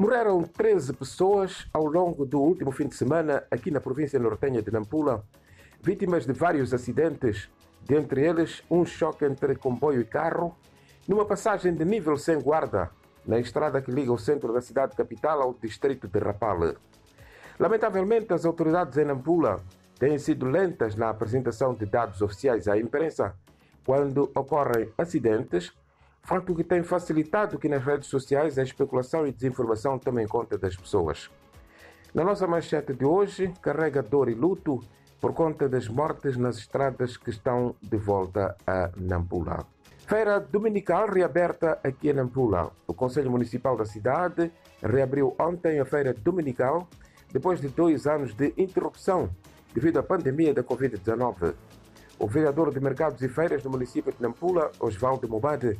Morreram 13 pessoas ao longo do último fim de semana aqui na província nortenha de Nampula, vítimas de vários acidentes, dentre eles um choque entre comboio e carro, numa passagem de nível sem guarda, na estrada que liga o centro da cidade capital ao distrito de Rapale. Lamentavelmente, as autoridades em Nampula têm sido lentas na apresentação de dados oficiais à imprensa quando ocorrem acidentes facto que tem facilitado que nas redes sociais a especulação e desinformação tomem conta das pessoas. Na nossa manchete de hoje, carrega dor e luto por conta das mortes nas estradas que estão de volta a Nampula. Feira dominical reaberta aqui em Nampula. O Conselho Municipal da cidade reabriu ontem a feira dominical depois de dois anos de interrupção devido à pandemia da Covid-19. O vereador de Mercados e Feiras do município de Nampula, Osvaldo Mobade,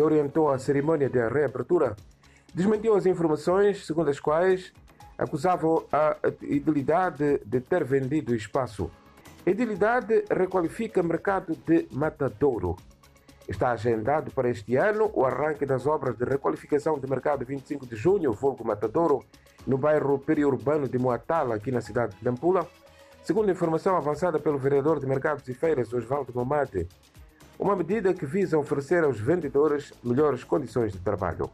que orientou a cerimônia de reabertura, desmentiu as informações segundo as quais acusavam a idilidade de ter vendido espaço. Idilidade requalifica mercado de Matadouro. Está agendado para este ano o arranque das obras de requalificação de mercado 25 de junho, vulgo Matadouro, no bairro periurbano de Moatala, aqui na cidade de Nampula, segundo informação avançada pelo vereador de Mercados e Feiras, Osvaldo Momate uma medida que visa oferecer aos vendedores melhores condições de trabalho.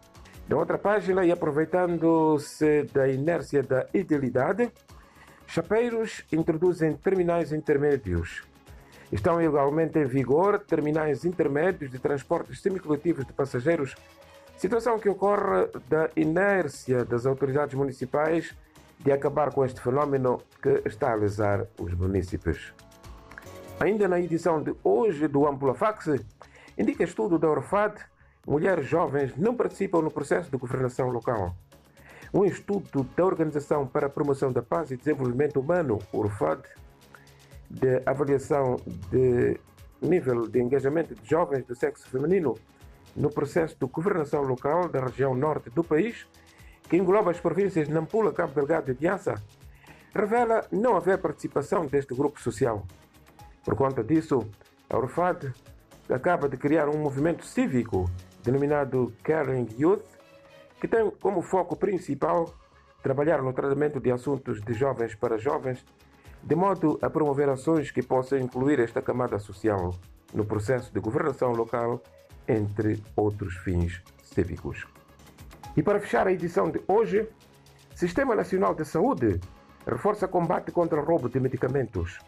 Na outra página, e aproveitando-se da inércia da idealidade, chapeiros introduzem terminais intermédios. Estão ilegalmente em vigor terminais intermédios de transportes semicoletivos de passageiros, situação que ocorre da inércia das autoridades municipais de acabar com este fenómeno que está a lesar os municípios. Ainda na edição de hoje do Ampula Fax, indica estudo da Orfad, mulheres jovens não participam no processo de governação local. Um estudo da Organização para a Promoção da Paz e Desenvolvimento Humano, Orfad, de avaliação de nível de engajamento de jovens do sexo feminino no processo de governação local da região norte do país, que engloba as províncias de Nampula, Cabo Delgado e Diança, revela não haver participação deste grupo social. Por conta disso, a Urfad acaba de criar um movimento cívico denominado Caring Youth, que tem como foco principal trabalhar no tratamento de assuntos de jovens para jovens, de modo a promover ações que possam incluir esta camada social no processo de governação local, entre outros fins cívicos. E para fechar a edição de hoje, Sistema Nacional de Saúde reforça combate contra roubo de medicamentos.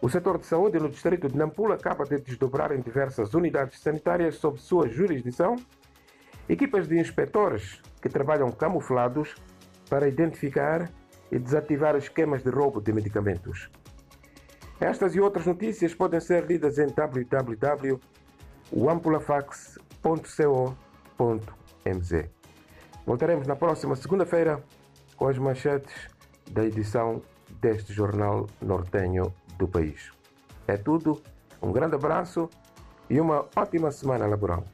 O setor de saúde no distrito de Nampula acaba de desdobrar em diversas unidades sanitárias sob sua jurisdição equipas de inspectores que trabalham camuflados para identificar e desativar esquemas de roubo de medicamentos. Estas e outras notícias podem ser lidas em www.ampulafax.co.mz. Voltaremos na próxima segunda-feira com as manchetes da edição deste jornal nortenho do país. É tudo, um grande abraço e uma ótima semana laboral.